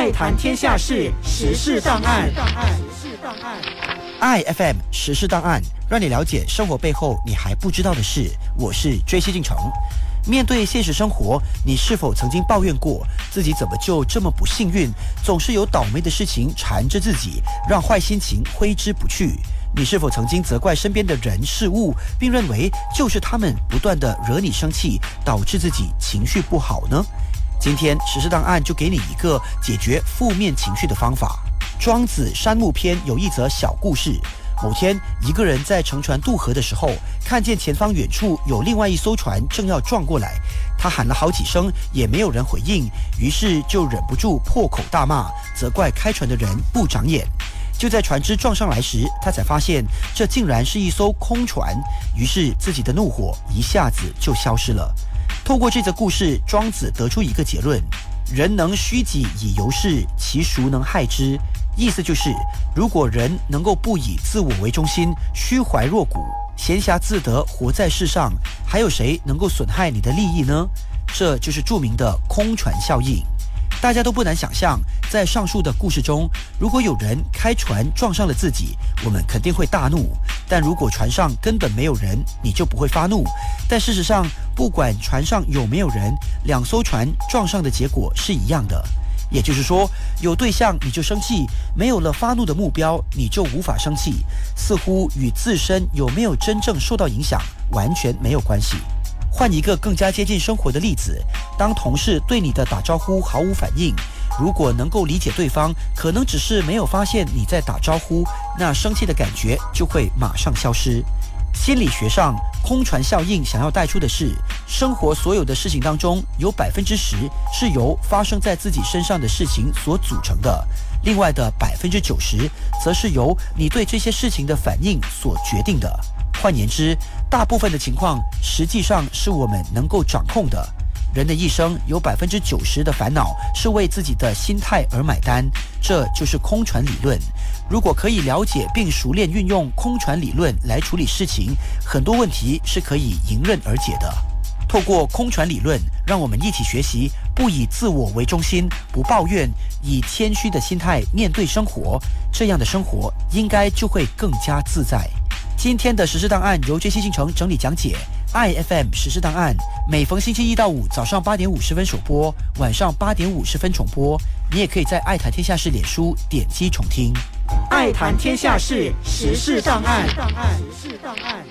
爱谈天下事，时事档案。爱 FM 时事档案，让你了解生活背后你还不知道的事。我是追西进城。面对现实生活，你是否曾经抱怨过自己怎么就这么不幸运，总是有倒霉的事情缠着自己，让坏心情挥之不去？你是否曾经责怪身边的人事物，并认为就是他们不断的惹你生气，导致自己情绪不好呢？今天实事档案就给你一个解决负面情绪的方法。庄子山木篇有一则小故事。某天，一个人在乘船渡河的时候，看见前方远处有另外一艘船正要撞过来，他喊了好几声，也没有人回应，于是就忍不住破口大骂，责怪开船的人不长眼。就在船只撞上来时，他才发现这竟然是一艘空船，于是自己的怒火一下子就消失了。透过这则故事，庄子得出一个结论：人能虚己以游世，其孰能害之？意思就是，如果人能够不以自我为中心，虚怀若谷，闲暇自得活在世上，还有谁能够损害你的利益呢？这就是著名的空船效应。大家都不难想象，在上述的故事中，如果有人开船撞上了自己，我们肯定会大怒；但如果船上根本没有人，你就不会发怒。但事实上，不管船上有没有人，两艘船撞上的结果是一样的。也就是说，有对象你就生气，没有了发怒的目标，你就无法生气，似乎与自身有没有真正受到影响完全没有关系。换一个更加接近生活的例子，当同事对你的打招呼毫无反应，如果能够理解对方可能只是没有发现你在打招呼，那生气的感觉就会马上消失。心理学上，空船效应想要带出的是，生活所有的事情当中，有百分之十是由发生在自己身上的事情所组成的，另外的百分之九十，则是由你对这些事情的反应所决定的。换言之，大部分的情况实际上是我们能够掌控的。人的一生有百分之九十的烦恼是为自己的心态而买单，这就是空船理论。如果可以了解并熟练运用空船理论来处理事情，很多问题是可以迎刃而解的。透过空船理论，让我们一起学习，不以自我为中心，不抱怨，以谦虚的心态面对生活，这样的生活应该就会更加自在。今天的实事档案由 J C 星城整理讲解。i F M 实事档案，每逢星期一到五早上八点五十分首播，晚上八点五十分重播。你也可以在爱谈天下事脸书点击重听。爱谈天下事，时事档案。时事档案。